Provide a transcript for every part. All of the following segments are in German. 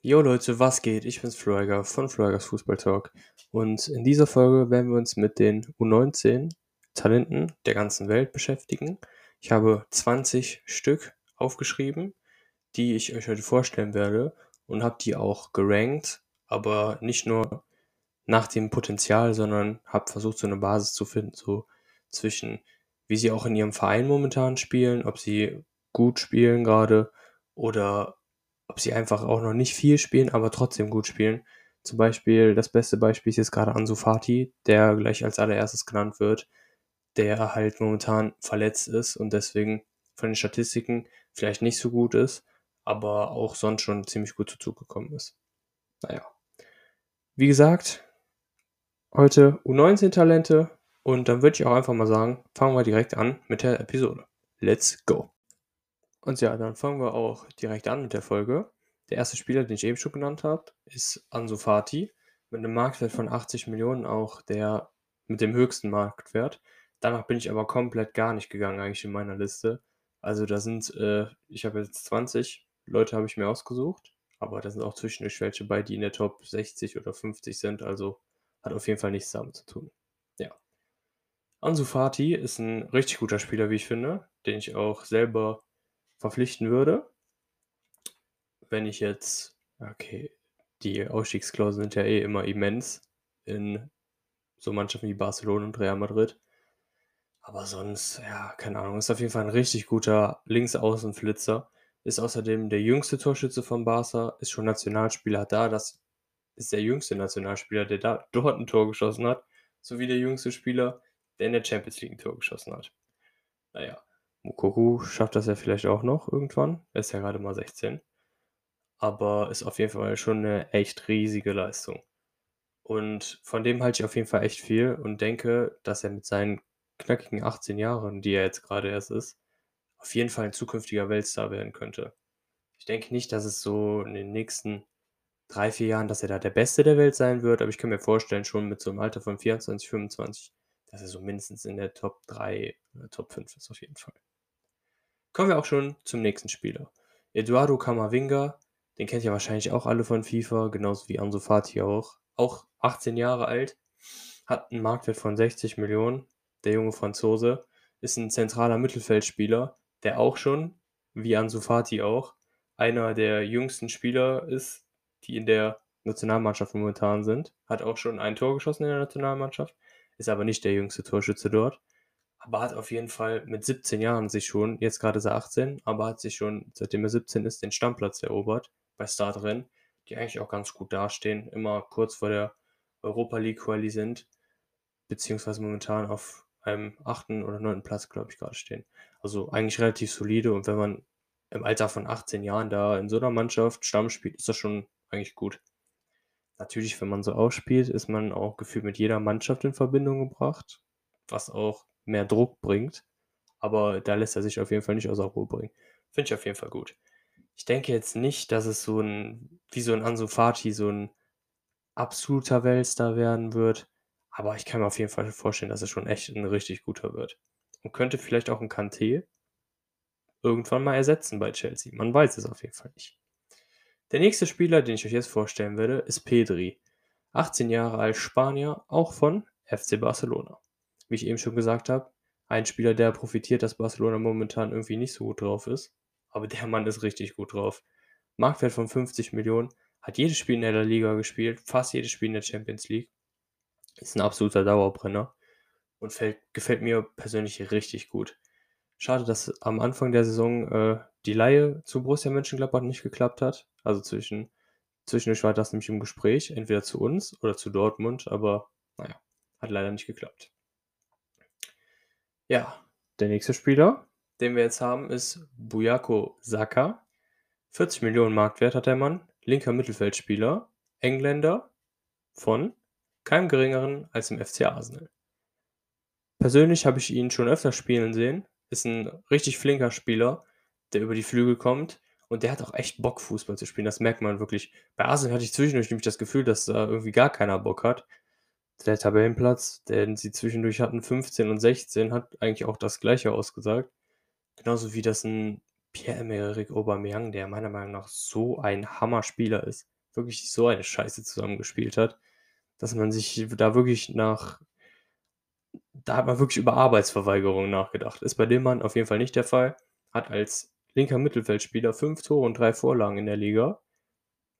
Jo Leute, was geht? Ich bin's Floiger von Floigers Fußball Talk und in dieser Folge werden wir uns mit den U19 Talenten der ganzen Welt beschäftigen. Ich habe 20 Stück aufgeschrieben, die ich euch heute vorstellen werde und habe die auch gerankt, aber nicht nur nach dem Potenzial, sondern habe versucht, so eine Basis zu finden, so zwischen wie sie auch in ihrem Verein momentan spielen, ob sie gut spielen gerade oder ob sie einfach auch noch nicht viel spielen, aber trotzdem gut spielen. Zum Beispiel, das beste Beispiel ist jetzt gerade Ansu Fati, der gleich als allererstes genannt wird, der halt momentan verletzt ist und deswegen von den Statistiken vielleicht nicht so gut ist, aber auch sonst schon ziemlich gut zu Zug gekommen ist. Naja. Wie gesagt, heute U19-Talente und dann würde ich auch einfach mal sagen, fangen wir direkt an mit der Episode. Let's go! Und ja, dann fangen wir auch direkt an mit der Folge. Der erste Spieler, den ich eben schon genannt habe, ist Ansu Fati mit einem Marktwert von 80 Millionen, auch der mit dem höchsten Marktwert. Danach bin ich aber komplett gar nicht gegangen eigentlich in meiner Liste. Also da sind, äh, ich habe jetzt 20 Leute habe ich mir ausgesucht, aber da sind auch zwischendurch welche bei, die in der Top 60 oder 50 sind, also hat auf jeden Fall nichts damit zu tun. Ja. Ansu Fati ist ein richtig guter Spieler, wie ich finde, den ich auch selber verpflichten würde. Wenn ich jetzt, okay, die Ausstiegsklauseln sind ja eh immer immens in so Mannschaften wie Barcelona und Real Madrid. Aber sonst, ja, keine Ahnung, ist auf jeden Fall ein richtig guter Linksaußenflitzer. Ist außerdem der jüngste Torschütze von Barca, ist schon Nationalspieler da. Das ist der jüngste Nationalspieler, der da dort ein Tor geschossen hat, sowie der jüngste Spieler, der in der Champions League ein Tor geschossen hat. Naja, Mukoku schafft das ja vielleicht auch noch irgendwann. Er ist ja gerade mal 16. Aber ist auf jeden Fall schon eine echt riesige Leistung. Und von dem halte ich auf jeden Fall echt viel und denke, dass er mit seinen knackigen 18 Jahren, die er jetzt gerade erst ist, auf jeden Fall ein zukünftiger Weltstar werden könnte. Ich denke nicht, dass es so in den nächsten drei, vier Jahren, dass er da der Beste der Welt sein wird, aber ich kann mir vorstellen, schon mit so einem Alter von 24, 25, dass er so mindestens in der Top 3 oder Top 5 ist auf jeden Fall. Kommen wir auch schon zum nächsten Spieler. Eduardo Camavinga, den kennt ihr wahrscheinlich auch alle von FIFA, genauso wie Ansu Fati auch. Auch 18 Jahre alt, hat einen Marktwert von 60 Millionen. Der junge Franzose ist ein zentraler Mittelfeldspieler, der auch schon, wie Ansu Fati auch, einer der jüngsten Spieler ist, die in der Nationalmannschaft momentan sind. Hat auch schon ein Tor geschossen in der Nationalmannschaft, ist aber nicht der jüngste Torschütze dort aber hat auf jeden Fall mit 17 Jahren sich schon, jetzt gerade ist er 18, aber hat sich schon, seitdem er 17 ist, den Stammplatz erobert bei Startrennen, die eigentlich auch ganz gut dastehen, immer kurz vor der Europa League Quali sind, beziehungsweise momentan auf einem achten oder neunten Platz, glaube ich, gerade stehen. Also eigentlich relativ solide und wenn man im Alter von 18 Jahren da in so einer Mannschaft Stamm spielt, ist das schon eigentlich gut. Natürlich, wenn man so ausspielt, ist man auch gefühlt mit jeder Mannschaft in Verbindung gebracht, was auch mehr Druck bringt. Aber da lässt er sich auf jeden Fall nicht außer Ruhe bringen. Finde ich auf jeden Fall gut. Ich denke jetzt nicht, dass es so ein, wie so ein Ansu Fati, so ein absoluter Weltstar werden wird. Aber ich kann mir auf jeden Fall vorstellen, dass er schon echt ein richtig guter wird. Und könnte vielleicht auch ein Kanté irgendwann mal ersetzen bei Chelsea. Man weiß es auf jeden Fall nicht. Der nächste Spieler, den ich euch jetzt vorstellen werde, ist Pedri. 18 Jahre alt Spanier, auch von FC Barcelona wie ich eben schon gesagt habe, ein Spieler, der profitiert, dass Barcelona momentan irgendwie nicht so gut drauf ist. Aber der Mann ist richtig gut drauf. Marktwert von 50 Millionen, hat jedes Spiel in der Liga gespielt, fast jedes Spiel in der Champions League. Ist ein absoluter Dauerbrenner und fällt, gefällt mir persönlich richtig gut. Schade, dass am Anfang der Saison äh, die Laie zu Borussia Mönchengladbach nicht geklappt hat. Also zwischen, zwischendurch war das nämlich im Gespräch, entweder zu uns oder zu Dortmund, aber naja, hat leider nicht geklappt. Ja, der nächste Spieler, den wir jetzt haben, ist Buyako Saka. 40 Millionen Marktwert hat der Mann. Linker Mittelfeldspieler. Engländer von keinem geringeren als dem FC Arsenal. Persönlich habe ich ihn schon öfter spielen sehen. Ist ein richtig flinker Spieler, der über die Flügel kommt. Und der hat auch echt Bock, Fußball zu spielen. Das merkt man wirklich. Bei Arsenal hatte ich zwischendurch nämlich das Gefühl, dass da irgendwie gar keiner Bock hat der Tabellenplatz, den sie zwischendurch hatten, 15 und 16, hat eigentlich auch das Gleiche ausgesagt. Genauso wie das ein Pierre-Emerick Aubameyang, der meiner Meinung nach so ein Hammerspieler ist, wirklich so eine Scheiße zusammengespielt hat, dass man sich da wirklich nach da hat man wirklich über Arbeitsverweigerung nachgedacht. Ist bei dem Mann auf jeden Fall nicht der Fall. Hat als linker Mittelfeldspieler fünf Tore und drei Vorlagen in der Liga.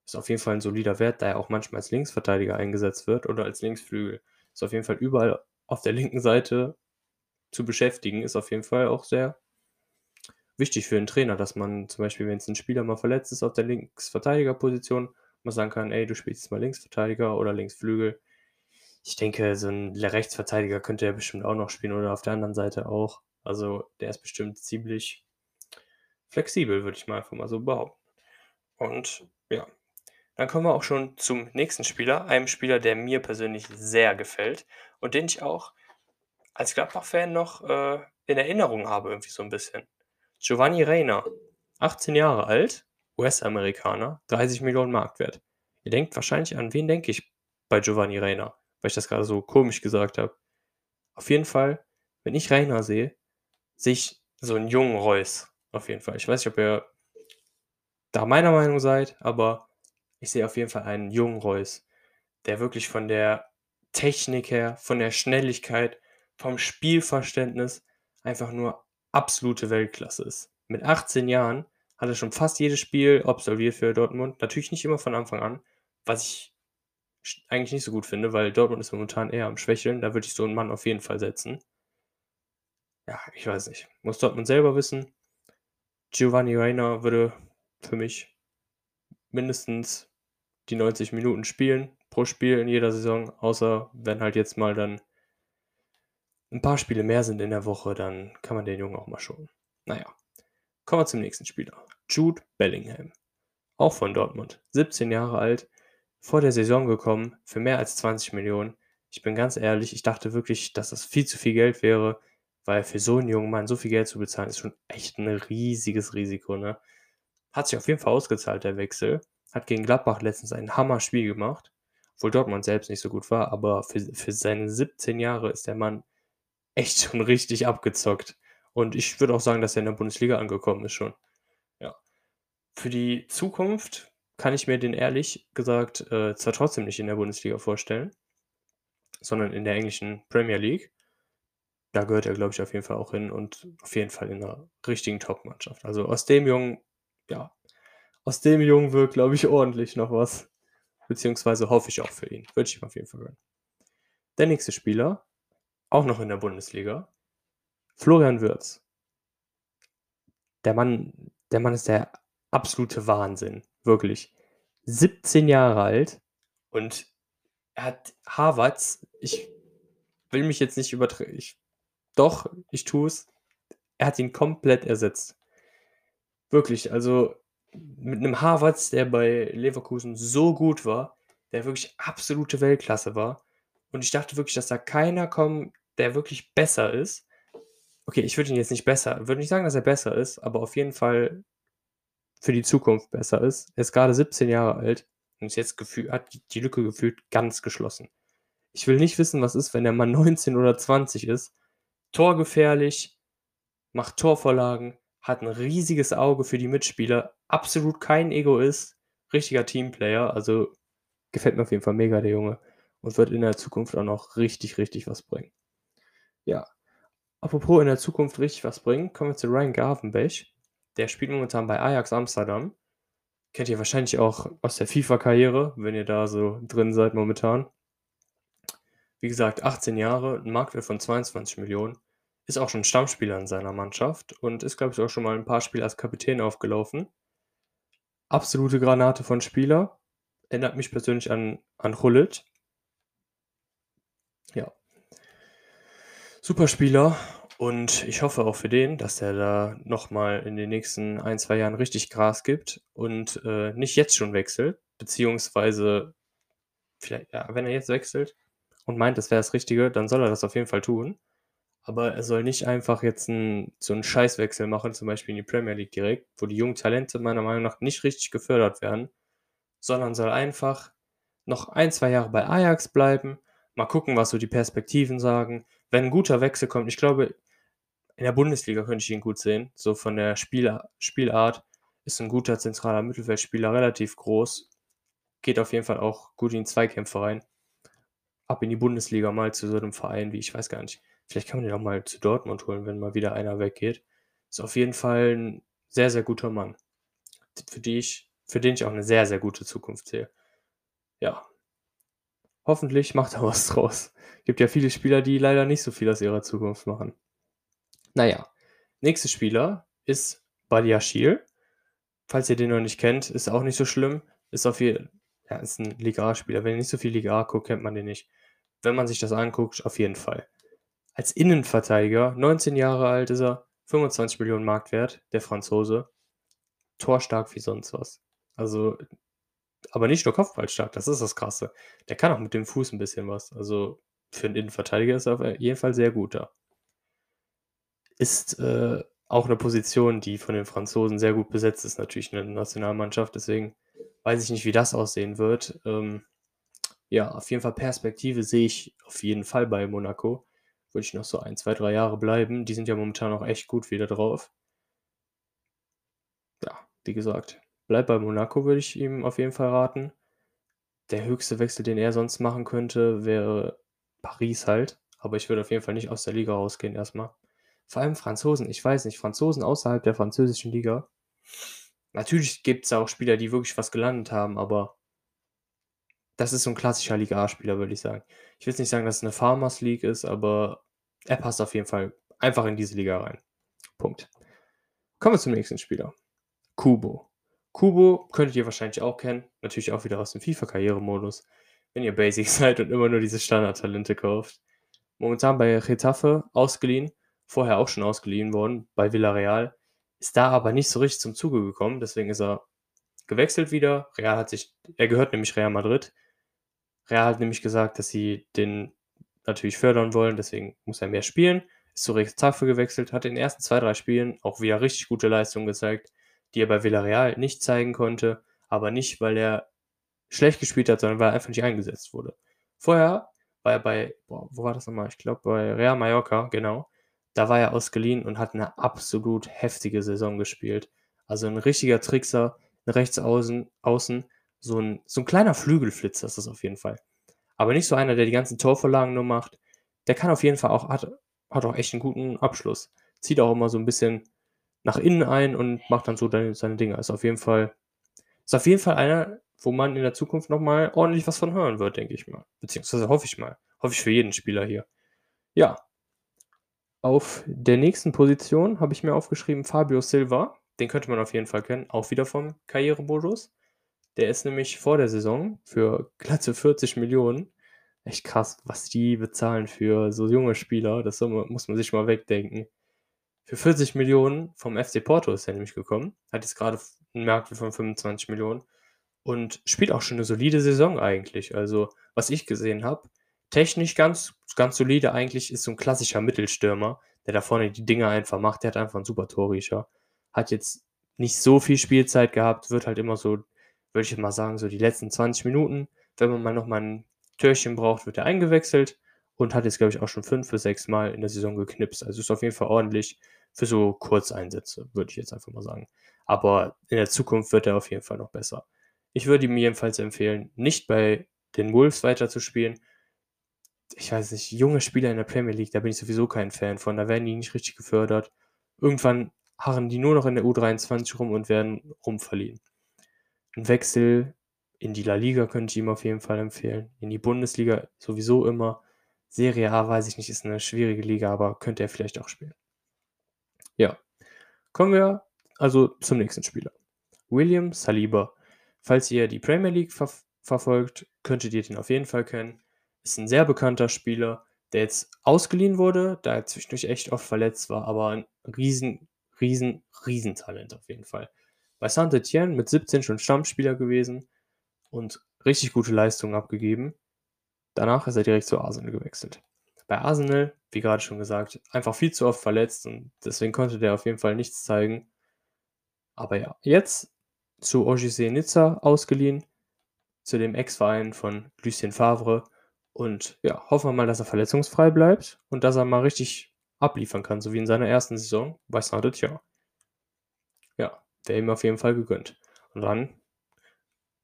Ist auf jeden Fall ein solider Wert, da er auch manchmal als Linksverteidiger eingesetzt wird oder als Linksflügel. Ist auf jeden Fall überall auf der linken Seite zu beschäftigen. Ist auf jeden Fall auch sehr wichtig für einen Trainer, dass man zum Beispiel, wenn es ein Spieler mal verletzt ist auf der Linksverteidigerposition, man sagen kann, ey, du spielst jetzt mal Linksverteidiger oder Linksflügel. Ich denke, so ein Rechtsverteidiger könnte er bestimmt auch noch spielen oder auf der anderen Seite auch. Also der ist bestimmt ziemlich flexibel, würde ich mal einfach mal so behaupten. Und ja, dann kommen wir auch schon zum nächsten Spieler, einem Spieler, der mir persönlich sehr gefällt und den ich auch als Gladbach-Fan noch äh, in Erinnerung habe, irgendwie so ein bisschen. Giovanni Reina, 18 Jahre alt, US-Amerikaner, 30 Millionen Marktwert. Ihr denkt wahrscheinlich an wen denke ich bei Giovanni Reina, weil ich das gerade so komisch gesagt habe. Auf jeden Fall, wenn ich Reina sehe, sehe ich so einen jungen Reus. Auf jeden Fall. Ich weiß nicht, ob ihr da meiner Meinung seid, aber ich sehe auf jeden Fall einen jungen Reus, der wirklich von der Technik her, von der Schnelligkeit, vom Spielverständnis einfach nur absolute Weltklasse ist. Mit 18 Jahren hat er schon fast jedes Spiel absolviert für Dortmund. Natürlich nicht immer von Anfang an, was ich eigentlich nicht so gut finde, weil Dortmund ist momentan eher am Schwächeln. Da würde ich so einen Mann auf jeden Fall setzen. Ja, ich weiß nicht. Muss Dortmund selber wissen. Giovanni Reina würde für mich mindestens die 90 Minuten spielen pro Spiel in jeder Saison, außer wenn halt jetzt mal dann ein paar Spiele mehr sind in der Woche, dann kann man den Jungen auch mal schonen. Naja, kommen wir zum nächsten Spieler. Jude Bellingham. Auch von Dortmund. 17 Jahre alt, vor der Saison gekommen, für mehr als 20 Millionen. Ich bin ganz ehrlich, ich dachte wirklich, dass das viel zu viel Geld wäre, weil für so einen jungen Mann so viel Geld zu bezahlen, ist schon echt ein riesiges Risiko. Ne? Hat sich auf jeden Fall ausgezahlt, der Wechsel. Hat gegen Gladbach letztens ein Hammer-Spiel gemacht, obwohl Dortmund selbst nicht so gut war, aber für, für seine 17 Jahre ist der Mann echt schon richtig abgezockt. Und ich würde auch sagen, dass er in der Bundesliga angekommen ist schon. Ja. Für die Zukunft kann ich mir den ehrlich gesagt äh, zwar trotzdem nicht in der Bundesliga vorstellen, sondern in der englischen Premier League. Da gehört er, glaube ich, auf jeden Fall auch hin und auf jeden Fall in einer richtigen Top-Mannschaft. Also aus dem Jungen, ja, aus dem Jungen wird, glaube ich, ordentlich noch was. Beziehungsweise hoffe ich auch für ihn. Würde ich ihm auf jeden Fall gönnen. Der nächste Spieler auch noch in der Bundesliga. Florian Wirtz. Der Mann, der Mann ist der absolute Wahnsinn. Wirklich. 17 Jahre alt und er hat Harvards, ich will mich jetzt nicht übertreten. Doch, ich tue es. Er hat ihn komplett ersetzt. Wirklich, also mit einem Harvards, der bei Leverkusen so gut war, der wirklich absolute Weltklasse war. Und ich dachte wirklich, dass da keiner kommen der wirklich besser ist. Okay, ich würde ihn jetzt nicht besser, würde nicht sagen, dass er besser ist, aber auf jeden Fall für die Zukunft besser ist. Er ist gerade 17 Jahre alt und ist jetzt gefühlt, hat die Lücke gefühlt ganz geschlossen. Ich will nicht wissen, was ist, wenn der Mann 19 oder 20 ist. Torgefährlich, macht Torvorlagen, hat ein riesiges Auge für die Mitspieler, absolut kein Egoist, richtiger Teamplayer. Also gefällt mir auf jeden Fall mega, der Junge. Und wird in der Zukunft auch noch richtig, richtig was bringen. Ja. Apropos in der Zukunft richtig was bringen, kommen wir zu Ryan Garvenbech. Der spielt momentan bei Ajax Amsterdam. Kennt ihr wahrscheinlich auch aus der FIFA-Karriere, wenn ihr da so drin seid momentan. Wie gesagt, 18 Jahre, ein Marktwert von 22 Millionen. Ist auch schon Stammspieler in seiner Mannschaft und ist, glaube ich, auch schon mal ein paar Spiele als Kapitän aufgelaufen. Absolute Granate von Spieler. Erinnert mich persönlich an, an Hullet. Ja, super Spieler und ich hoffe auch für den, dass er da nochmal in den nächsten ein, zwei Jahren richtig Gras gibt und äh, nicht jetzt schon wechselt, beziehungsweise vielleicht, ja, wenn er jetzt wechselt und meint, das wäre das Richtige, dann soll er das auf jeden Fall tun. Aber er soll nicht einfach jetzt ein, so einen Scheißwechsel machen, zum Beispiel in die Premier League direkt, wo die jungen Talente meiner Meinung nach nicht richtig gefördert werden, sondern soll einfach noch ein, zwei Jahre bei Ajax bleiben, mal gucken, was so die Perspektiven sagen, wenn ein guter Wechsel kommt, ich glaube, in der Bundesliga könnte ich ihn gut sehen. So von der Spiel Spielart ist ein guter zentraler Mittelfeldspieler, relativ groß. Geht auf jeden Fall auch gut in Zweikämpfe rein. Ab in die Bundesliga mal zu so einem Verein wie, ich weiß gar nicht, vielleicht kann man den auch mal zu Dortmund holen, wenn mal wieder einer weggeht. Ist auf jeden Fall ein sehr, sehr guter Mann, für, die ich, für den ich auch eine sehr, sehr gute Zukunft sehe. Ja. Hoffentlich macht er was draus. Gibt ja viele Spieler, die leider nicht so viel aus ihrer Zukunft machen. Naja, nächster Spieler ist Badiashil. Falls ihr den noch nicht kennt, ist auch nicht so schlimm. Ist auf jeden ja, ist ein Liga A-Spieler. Wenn ihr nicht so viel Liga A guckt, kennt man den nicht. Wenn man sich das anguckt, auf jeden Fall. Als Innenverteidiger, 19 Jahre alt ist er, 25 Millionen Marktwert, der Franzose. Torstark wie sonst was. Also, aber nicht nur Kopfballstark, das ist das Krasse. Der kann auch mit dem Fuß ein bisschen was. Also, für einen Innenverteidiger ist er auf jeden Fall sehr gut da. Ist äh, auch eine Position, die von den Franzosen sehr gut besetzt ist, natürlich eine Nationalmannschaft. Deswegen weiß ich nicht, wie das aussehen wird. Ähm, ja, auf jeden Fall Perspektive sehe ich auf jeden Fall bei Monaco. Würde ich noch so ein, zwei, drei Jahre bleiben. Die sind ja momentan auch echt gut wieder drauf. Ja, wie gesagt, bleib bei Monaco, würde ich ihm auf jeden Fall raten. Der höchste Wechsel, den er sonst machen könnte, wäre Paris halt. Aber ich würde auf jeden Fall nicht aus der Liga rausgehen erstmal. Vor allem Franzosen, ich weiß nicht, Franzosen außerhalb der französischen Liga. Natürlich gibt es auch Spieler, die wirklich was gelandet haben, aber das ist so ein klassischer Liga A-Spieler, würde ich sagen. Ich will jetzt nicht sagen, dass es eine Farmers League ist, aber er passt auf jeden Fall einfach in diese Liga rein. Punkt. Kommen wir zum nächsten Spieler. Kubo. Kubo könntet ihr wahrscheinlich auch kennen. Natürlich auch wieder aus dem FIFA-Karrieremodus. Wenn ihr Basic seid und immer nur diese Standard-Talente kauft. Momentan bei Getafe ausgeliehen. Vorher auch schon ausgeliehen worden bei Villarreal. Ist da aber nicht so richtig zum Zuge gekommen. Deswegen ist er gewechselt wieder. Real hat sich, er gehört nämlich Real Madrid. Real hat nämlich gesagt, dass sie den natürlich fördern wollen, deswegen muss er mehr spielen. Ist zu Retafe gewechselt, hat in den ersten zwei, drei Spielen auch wieder richtig gute Leistungen gezeigt, die er bei Villarreal nicht zeigen konnte, aber nicht, weil er schlecht gespielt hat, sondern weil er einfach nicht eingesetzt wurde. Vorher war er bei, boah, wo war das nochmal? Ich glaube bei Real Mallorca, genau. Da war er ausgeliehen und hat eine absolut heftige Saison gespielt. Also ein richtiger Trickser, rechts außen, außen so ein, so ein kleiner Flügelflitzer ist das auf jeden Fall. Aber nicht so einer, der die ganzen Torvorlagen nur macht. Der kann auf jeden Fall auch, hat, hat auch echt einen guten Abschluss. Zieht auch immer so ein bisschen nach innen ein und macht dann so seine, seine Dinge. Ist auf jeden Fall, ist auf jeden Fall einer, wo man in der Zukunft nochmal ordentlich was von hören wird, denke ich mal. Beziehungsweise hoffe ich mal. Hoffe ich für jeden Spieler hier. Ja. Auf der nächsten Position habe ich mir aufgeschrieben Fabio Silva. Den könnte man auf jeden Fall kennen. Auch wieder vom Karrieremodus. Der ist nämlich vor der Saison für glatte 40 Millionen. Echt krass, was die bezahlen für so junge Spieler. Das muss man sich mal wegdenken. Für 40 Millionen vom FC Porto ist er nämlich gekommen. Hat jetzt gerade einen Markt von 25 Millionen. Und spielt auch schon eine solide Saison eigentlich. Also, was ich gesehen habe, technisch ganz, ganz solide eigentlich, ist so ein klassischer Mittelstürmer, der da vorne die Dinge einfach macht. Der hat einfach einen super Torriecher. Hat jetzt nicht so viel Spielzeit gehabt, wird halt immer so würde ich mal sagen, so die letzten 20 Minuten. Wenn man mal nochmal ein Türchen braucht, wird er eingewechselt und hat jetzt, glaube ich, auch schon fünf bis sechs Mal in der Saison geknipst. Also ist auf jeden Fall ordentlich für so Kurzeinsätze, würde ich jetzt einfach mal sagen. Aber in der Zukunft wird er auf jeden Fall noch besser. Ich würde ihm jedenfalls empfehlen, nicht bei den Wolves weiterzuspielen. Ich weiß nicht, junge Spieler in der Premier League, da bin ich sowieso kein Fan von. Da werden die nicht richtig gefördert. Irgendwann harren die nur noch in der U23 rum und werden rumverliehen. Ein Wechsel in die La Liga könnte ich ihm auf jeden Fall empfehlen. In die Bundesliga sowieso immer. Serie A weiß ich nicht, ist eine schwierige Liga, aber könnte er vielleicht auch spielen. Ja. Kommen wir also zum nächsten Spieler. William Saliba. Falls ihr die Premier League ver verfolgt, könntet ihr den auf jeden Fall kennen. Ist ein sehr bekannter Spieler, der jetzt ausgeliehen wurde, da er zwischendurch echt oft verletzt war, aber ein riesen, riesen, riesen Talent auf jeden Fall bei Saint-Etienne mit 17 schon Stammspieler gewesen und richtig gute Leistungen abgegeben. Danach ist er direkt zu Arsenal gewechselt. Bei Arsenal, wie gerade schon gesagt, einfach viel zu oft verletzt und deswegen konnte der auf jeden Fall nichts zeigen. Aber ja, jetzt zu OGC Nizza ausgeliehen, zu dem Ex-Verein von Lucien Favre. Und ja, hoffen wir mal, dass er verletzungsfrei bleibt und dass er mal richtig abliefern kann, so wie in seiner ersten Saison bei Saint-Etienne. Ja, wäre ihm auf jeden Fall gegönnt. Und dann,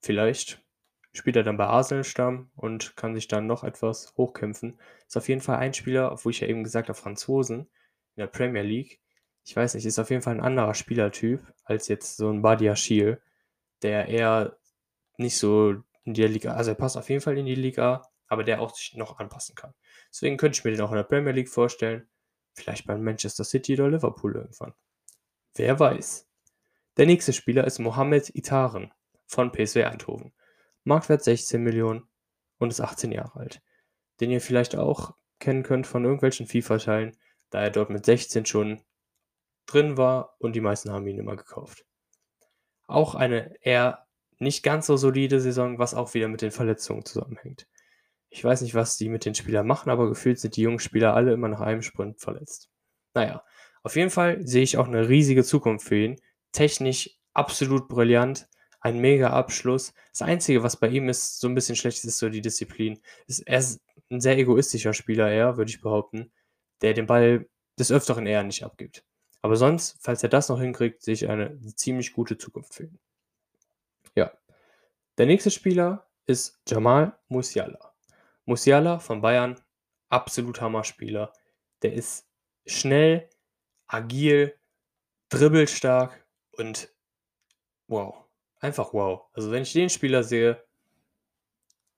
vielleicht spielt er dann bei Arsenal Stamm und kann sich dann noch etwas hochkämpfen. Ist auf jeden Fall ein Spieler, wo ich ja eben gesagt habe, Franzosen in der Premier League. Ich weiß nicht, ist auf jeden Fall ein anderer Spielertyp als jetzt so ein Badia Schiel, der eher nicht so in der Liga, also er passt auf jeden Fall in die Liga, aber der auch sich noch anpassen kann. Deswegen könnte ich mir den auch in der Premier League vorstellen. Vielleicht bei Manchester City oder Liverpool irgendwann. Wer weiß. Der nächste Spieler ist Mohamed Itaren von PSW Eindhoven. Marktwert 16 Millionen und ist 18 Jahre alt. Den ihr vielleicht auch kennen könnt von irgendwelchen FIFA-Teilen, da er dort mit 16 schon drin war und die meisten haben ihn immer gekauft. Auch eine eher nicht ganz so solide Saison, was auch wieder mit den Verletzungen zusammenhängt. Ich weiß nicht, was die mit den Spielern machen, aber gefühlt sind die jungen Spieler alle immer nach einem Sprint verletzt. Naja, auf jeden Fall sehe ich auch eine riesige Zukunft für ihn. Technisch absolut brillant, ein mega Abschluss. Das Einzige, was bei ihm ist, so ein bisschen schlecht ist, so die Disziplin. Er ist ein sehr egoistischer Spieler, eher, würde ich behaupten, der den Ball des Öfteren eher nicht abgibt. Aber sonst, falls er das noch hinkriegt, sehe ich eine ziemlich gute Zukunft für ihn. Ja. Der nächste Spieler ist Jamal Musiala. Musiala von Bayern, absolut Hammerspieler. Der ist schnell, agil, dribbelstark und wow. Einfach wow. Also wenn ich den Spieler sehe,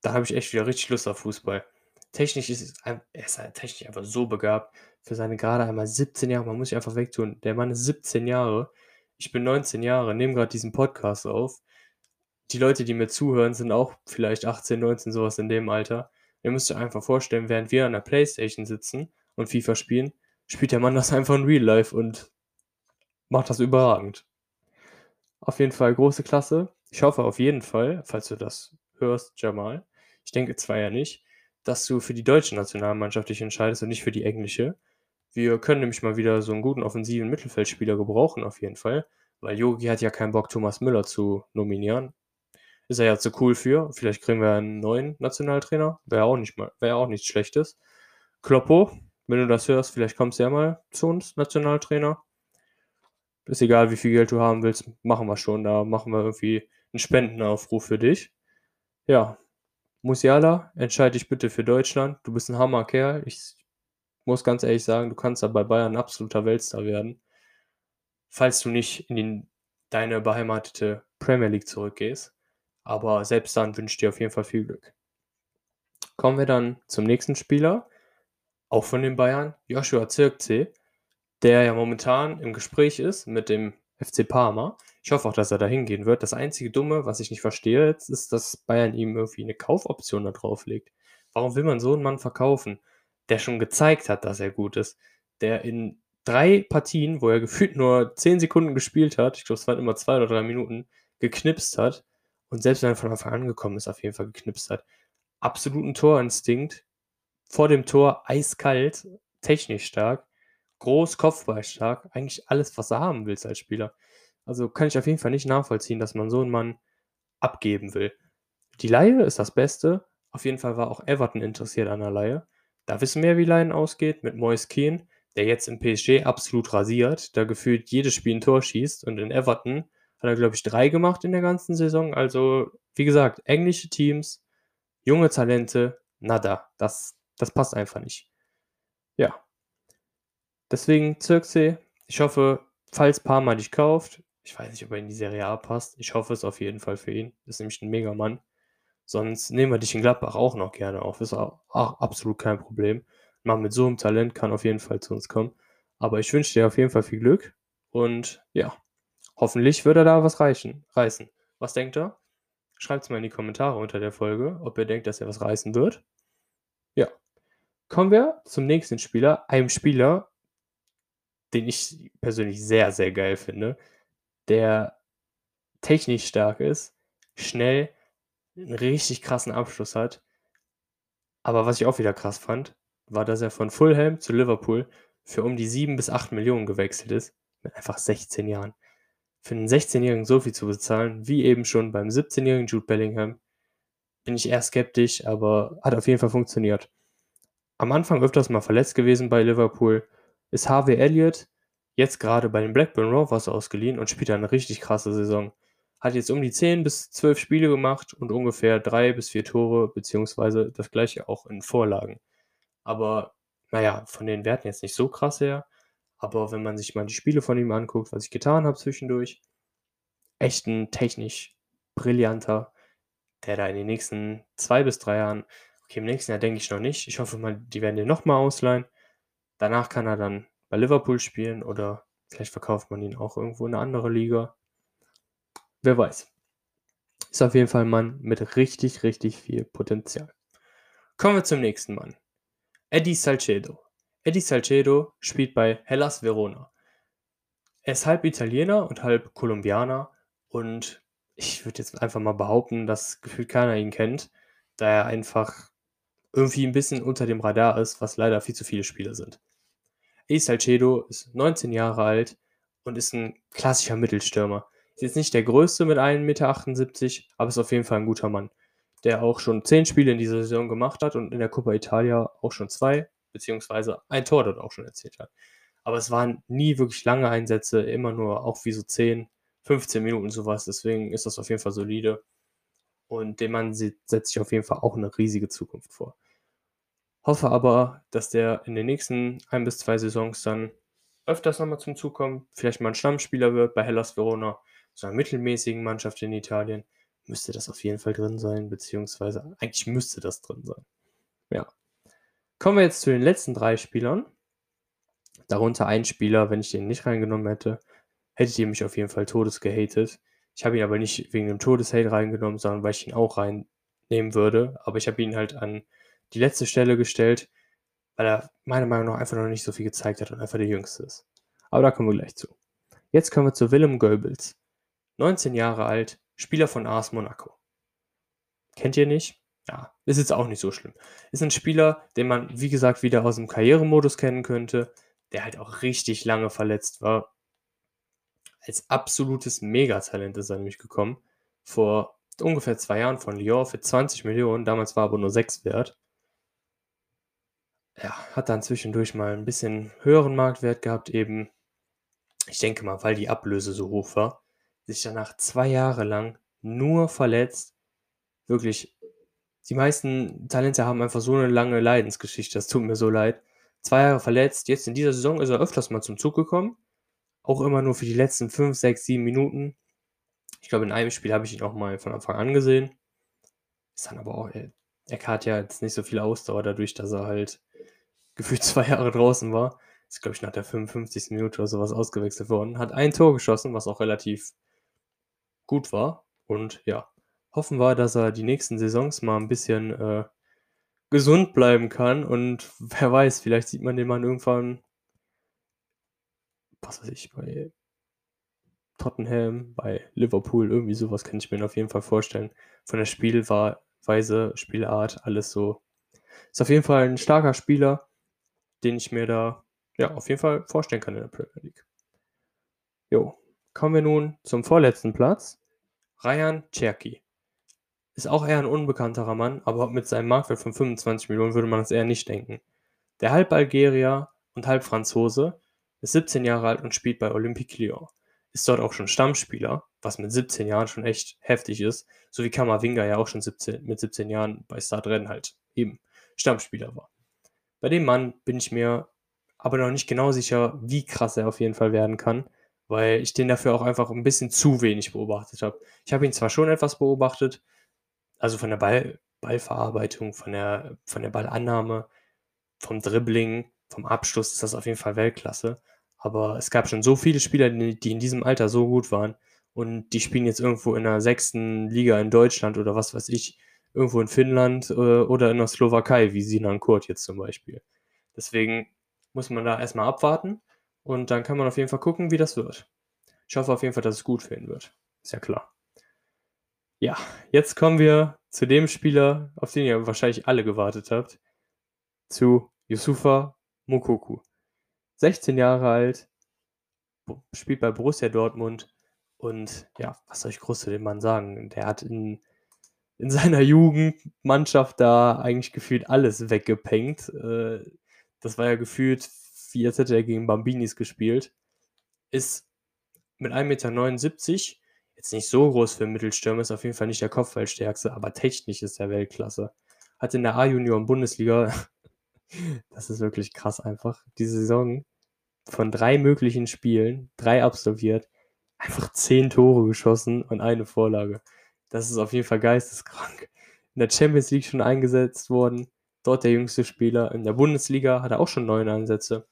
da habe ich echt wieder richtig Lust auf Fußball. Technisch ist er ist halt technisch einfach so begabt. Für seine gerade einmal 17 Jahre, man muss sich einfach wegtun. Der Mann ist 17 Jahre. Ich bin 19 Jahre, nehme gerade diesen Podcast auf. Die Leute, die mir zuhören, sind auch vielleicht 18, 19, sowas in dem Alter. Ihr müsst euch einfach vorstellen, während wir an der Playstation sitzen und FIFA spielen, spielt der Mann das einfach in Real Life und macht das überragend. Auf jeden Fall große Klasse. Ich hoffe auf jeden Fall, falls du das hörst, Jamal, ich denke zwar ja nicht, dass du für die deutsche Nationalmannschaft dich entscheidest und nicht für die englische. Wir können nämlich mal wieder so einen guten offensiven Mittelfeldspieler gebrauchen, auf jeden Fall, weil Yogi hat ja keinen Bock, Thomas Müller zu nominieren ist er ja zu cool für. Vielleicht kriegen wir einen neuen Nationaltrainer. Wäre auch nicht mal, wäre auch nichts Schlechtes. Kloppo, wenn du das hörst, vielleicht kommst du ja mal zu uns, Nationaltrainer. Ist egal, wie viel Geld du haben willst, machen wir schon. Da machen wir irgendwie einen Spendenaufruf für dich. Ja, Musiala, entscheide dich bitte für Deutschland. Du bist ein Hammerkerl. Ich muss ganz ehrlich sagen, du kannst da bei Bayern ein absoluter Weltstar werden. Falls du nicht in die, deine beheimatete Premier League zurückgehst. Aber selbst dann wünsche ich dir auf jeden Fall viel Glück. Kommen wir dann zum nächsten Spieler, auch von den Bayern, Joshua Zirkzee, der ja momentan im Gespräch ist mit dem FC Parma. Ich hoffe auch, dass er da hingehen wird. Das einzige Dumme, was ich nicht verstehe jetzt, ist, dass Bayern ihm irgendwie eine Kaufoption da drauf legt. Warum will man so einen Mann verkaufen, der schon gezeigt hat, dass er gut ist, der in drei Partien, wo er gefühlt nur zehn Sekunden gespielt hat, ich glaube, es waren immer zwei oder drei Minuten, geknipst hat und selbst wenn er von Anfang an gekommen ist, auf jeden Fall geknipst hat. Absoluten Torinstinkt. Vor dem Tor eiskalt, technisch stark, groß, Kopfball stark. Eigentlich alles, was du haben willst als Spieler. Also kann ich auf jeden Fall nicht nachvollziehen, dass man so einen Mann abgeben will. Die Laie ist das Beste. Auf jeden Fall war auch Everton interessiert an der Laie. Da wissen wir, wie Laien ausgeht mit Moise Keane, der jetzt im PSG absolut rasiert, da gefühlt jedes Spiel ein Tor schießt und in Everton hat er, glaube ich, drei gemacht in der ganzen Saison. Also, wie gesagt, englische Teams, junge Talente, nada. Das, das passt einfach nicht. Ja. Deswegen Zirksee. Ich hoffe, falls Parma dich kauft, ich weiß nicht, ob er in die Serie A passt. Ich hoffe es auf jeden Fall für ihn. Das ist nämlich ein Megamann. Sonst nehmen wir dich in Gladbach auch noch gerne auf. Ist auch, auch absolut kein Problem. Man mit so einem Talent kann auf jeden Fall zu uns kommen. Aber ich wünsche dir auf jeden Fall viel Glück. Und ja, Hoffentlich wird er da was reichen, reißen. Was denkt er? Schreibt es mal in die Kommentare unter der Folge, ob ihr denkt, dass er was reißen wird. Ja. Kommen wir zum nächsten Spieler. Einem Spieler, den ich persönlich sehr, sehr geil finde, der technisch stark ist, schnell, einen richtig krassen Abschluss hat. Aber was ich auch wieder krass fand, war, dass er von Fulham zu Liverpool für um die 7 bis 8 Millionen gewechselt ist, mit einfach 16 Jahren für einen 16-Jährigen so viel zu bezahlen, wie eben schon beim 17-jährigen Jude Bellingham, bin ich eher skeptisch, aber hat auf jeden Fall funktioniert. Am Anfang öfters mal verletzt gewesen bei Liverpool, ist Harvey Elliott jetzt gerade bei den Blackburn Rovers ausgeliehen und spielt eine richtig krasse Saison. Hat jetzt um die 10 bis 12 Spiele gemacht und ungefähr 3 bis 4 Tore, beziehungsweise das gleiche auch in Vorlagen. Aber naja, von den Werten jetzt nicht so krass her. Aber wenn man sich mal die Spiele von ihm anguckt, was ich getan habe zwischendurch, echt ein technisch brillanter, der da in den nächsten zwei bis drei Jahren, okay, im nächsten Jahr denke ich noch nicht. Ich hoffe mal, die werden den nochmal ausleihen. Danach kann er dann bei Liverpool spielen oder vielleicht verkauft man ihn auch irgendwo in eine andere Liga. Wer weiß. Ist auf jeden Fall ein Mann mit richtig, richtig viel Potenzial. Kommen wir zum nächsten Mann. Eddie Salcedo. Eddie Salcedo spielt bei Hellas Verona. Er ist halb Italiener und halb Kolumbianer und ich würde jetzt einfach mal behaupten, dass gefühlt keiner ihn kennt, da er einfach irgendwie ein bisschen unter dem Radar ist, was leider viel zu viele Spieler sind. Eddie Salcedo ist 19 Jahre alt und ist ein klassischer Mittelstürmer. Ist jetzt nicht der größte mit 1,78 Meter, aber ist auf jeden Fall ein guter Mann, der auch schon 10 Spiele in dieser Saison gemacht hat und in der Coppa Italia auch schon zwei, beziehungsweise ein Tor dort auch schon erzielt hat. Aber es waren nie wirklich lange Einsätze, immer nur auch wie so 10, 15 Minuten sowas. Deswegen ist das auf jeden Fall solide. Und dem Mann setzt sich auf jeden Fall auch eine riesige Zukunft vor. Hoffe aber, dass der in den nächsten ein bis zwei Saisons dann öfters nochmal zum Zug kommt, vielleicht mal ein Stammspieler wird bei Hellas Verona, so einer mittelmäßigen Mannschaft in Italien, müsste das auf jeden Fall drin sein, beziehungsweise eigentlich müsste das drin sein. Ja. Kommen wir jetzt zu den letzten drei Spielern. Darunter ein Spieler, wenn ich den nicht reingenommen hätte, hättet ihr mich auf jeden Fall todes gehatet. Ich habe ihn aber nicht wegen dem Todeshate reingenommen, sondern weil ich ihn auch reinnehmen würde. Aber ich habe ihn halt an die letzte Stelle gestellt, weil er meiner Meinung nach einfach noch nicht so viel gezeigt hat und einfach der Jüngste ist. Aber da kommen wir gleich zu. Jetzt kommen wir zu Willem Goebbels. 19 Jahre alt, Spieler von AS Monaco. Kennt ihr nicht? Ja, ist jetzt auch nicht so schlimm. Ist ein Spieler, den man, wie gesagt, wieder aus dem Karrieremodus kennen könnte, der halt auch richtig lange verletzt war. Als absolutes Megatalent ist er nämlich gekommen. Vor ungefähr zwei Jahren von Lyon für 20 Millionen. Damals war aber nur 6 wert ja, hat dann zwischendurch mal ein bisschen höheren Marktwert gehabt, eben, ich denke mal, weil die Ablöse so hoch war, sich danach zwei Jahre lang nur verletzt. Wirklich, die meisten Talente haben einfach so eine lange Leidensgeschichte, das tut mir so leid. Zwei Jahre verletzt, jetzt in dieser Saison ist er öfters mal zum Zug gekommen. Auch immer nur für die letzten 5, 6, 7 Minuten. Ich glaube, in einem Spiel habe ich ihn auch mal von Anfang an gesehen. Ist dann aber auch, er, er hat ja jetzt nicht so viel Ausdauer dadurch, dass er halt gefühlt zwei Jahre draußen war. Ist, glaube ich, nach der 55. Minute oder sowas ausgewechselt worden. Hat ein Tor geschossen, was auch relativ gut war. Und ja, hoffen wir, dass er die nächsten Saisons mal ein bisschen äh, gesund bleiben kann. Und wer weiß, vielleicht sieht man den Mann irgendwann, was weiß ich, bei Tottenham, bei Liverpool, irgendwie sowas kann ich mir auf jeden Fall vorstellen. Von der Spielweise, Spielart, alles so. Ist auf jeden Fall ein starker Spieler den ich mir da ja auf jeden Fall vorstellen kann in der Premier League. Jo, kommen wir nun zum vorletzten Platz. Ryan Cherky. Ist auch eher ein unbekannterer Mann, aber mit seinem Marktwert von 25 Millionen würde man das eher nicht denken. Der halb Algerier und halb Franzose ist 17 Jahre alt und spielt bei Olympique Lyon. Ist dort auch schon Stammspieler, was mit 17 Jahren schon echt heftig ist, so wie Kamavinga ja auch schon 17, mit 17 Jahren bei Stadrennen halt eben Stammspieler war. Bei dem Mann bin ich mir aber noch nicht genau sicher, wie krass er auf jeden Fall werden kann, weil ich den dafür auch einfach ein bisschen zu wenig beobachtet habe. Ich habe ihn zwar schon etwas beobachtet, also von der Ball, Ballverarbeitung, von der, von der Ballannahme, vom Dribbling, vom Abschluss ist das auf jeden Fall Weltklasse. Aber es gab schon so viele Spieler, die in diesem Alter so gut waren und die spielen jetzt irgendwo in der sechsten Liga in Deutschland oder was weiß ich irgendwo in Finnland äh, oder in der Slowakei, wie Sinan Kurt jetzt zum Beispiel. Deswegen muss man da erstmal abwarten und dann kann man auf jeden Fall gucken, wie das wird. Ich hoffe auf jeden Fall, dass es gut ihn wird. Ist ja klar. Ja, jetzt kommen wir zu dem Spieler, auf den ihr wahrscheinlich alle gewartet habt. Zu Yusufa Mukoku. 16 Jahre alt, spielt bei Borussia Dortmund und ja, was soll ich groß zu dem Mann sagen? Der hat in in seiner Jugendmannschaft da eigentlich gefühlt alles weggepengt. Äh, das war ja gefühlt wie als hätte er gegen Bambinis gespielt. Ist mit 1,79 Meter jetzt nicht so groß für einen Mittelstürmer, ist auf jeden Fall nicht der Kopfballstärkste, aber technisch ist er Weltklasse. Hat in der A-Junioren-Bundesliga, das ist wirklich krass einfach, diese Saison von drei möglichen Spielen, drei absolviert, einfach zehn Tore geschossen und eine Vorlage. Das ist auf jeden Fall geisteskrank. In der Champions League schon eingesetzt worden, dort der jüngste Spieler. In der Bundesliga hat er auch schon neun Einsätze.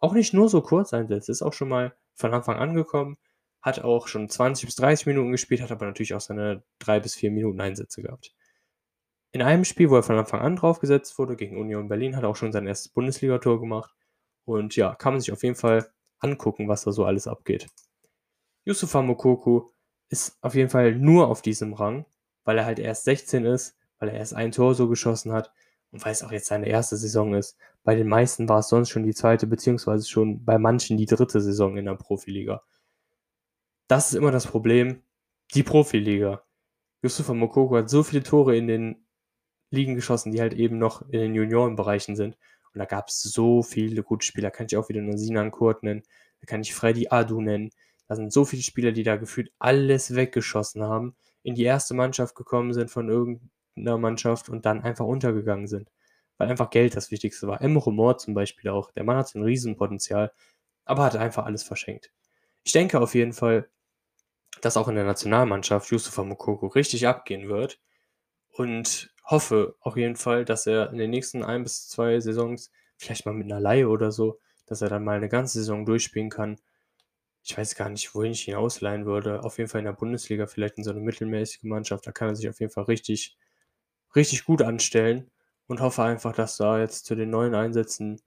Auch nicht nur so Kurzeinsätze, ist auch schon mal von Anfang an gekommen, hat auch schon 20 bis 30 Minuten gespielt, hat aber natürlich auch seine drei bis vier Minuten Einsätze gehabt. In einem Spiel, wo er von Anfang an draufgesetzt wurde, gegen Union Berlin, hat er auch schon sein erstes Bundesligator gemacht. Und ja, kann man sich auf jeden Fall angucken, was da so alles abgeht. Yusufa Mokoko ist auf jeden Fall nur auf diesem Rang, weil er halt erst 16 ist, weil er erst ein Tor so geschossen hat und weil es auch jetzt seine erste Saison ist. Bei den meisten war es sonst schon die zweite, beziehungsweise schon bei manchen die dritte Saison in der Profiliga. Das ist immer das Problem, die Profiliga. Yusufa Mokoko hat so viele Tore in den Ligen geschossen, die halt eben noch in den Juniorenbereichen sind. Und da gab es so viele gute Spieler. Kann ich auch wieder nur Sinan Kurt nennen. Da kann ich Freddy Adu nennen. Da sind so viele Spieler, die da gefühlt alles weggeschossen haben, in die erste Mannschaft gekommen sind von irgendeiner Mannschaft und dann einfach untergegangen sind. Weil einfach Geld das Wichtigste war. Emre Moore zum Beispiel auch. Der Mann hat ein Riesenpotenzial, aber hat einfach alles verschenkt. Ich denke auf jeden Fall, dass auch in der Nationalmannschaft Yusufa Mokoko richtig abgehen wird und hoffe auf jeden Fall, dass er in den nächsten ein bis zwei Saisons, vielleicht mal mit einer Laie oder so, dass er dann mal eine ganze Saison durchspielen kann. Ich weiß gar nicht, wohin ich ihn ausleihen würde. Auf jeden Fall in der Bundesliga, vielleicht in so eine mittelmäßige Mannschaft. Da kann er sich auf jeden Fall richtig, richtig gut anstellen und hoffe einfach, dass da jetzt zu den neuen Einsätzen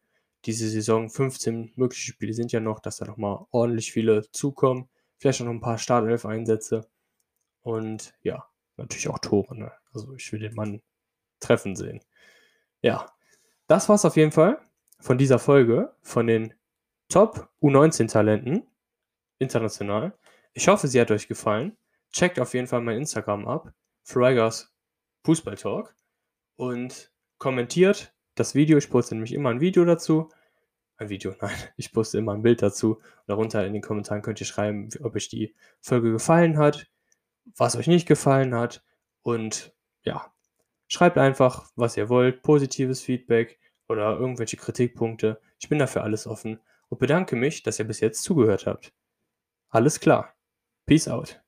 diese Saison 15 mögliche Spiele sind ja noch, dass da nochmal ordentlich viele zukommen. Vielleicht auch noch ein paar Startelf-Einsätze. Und ja, natürlich auch Tore. Ne? Also ich will den Mann treffen sehen. Ja, das war's auf jeden Fall von dieser Folge von den Top U19-Talenten international. Ich hoffe, sie hat euch gefallen. Checkt auf jeden Fall mein Instagram ab, Fragers Fußballtalk und kommentiert das Video. Ich poste nämlich immer ein Video dazu. Ein Video, nein, ich poste immer ein Bild dazu. darunter in den Kommentaren könnt ihr schreiben, ob euch die Folge gefallen hat, was euch nicht gefallen hat und ja, schreibt einfach, was ihr wollt, positives Feedback oder irgendwelche Kritikpunkte. Ich bin dafür alles offen und bedanke mich, dass ihr bis jetzt zugehört habt. Alles klar. Peace out.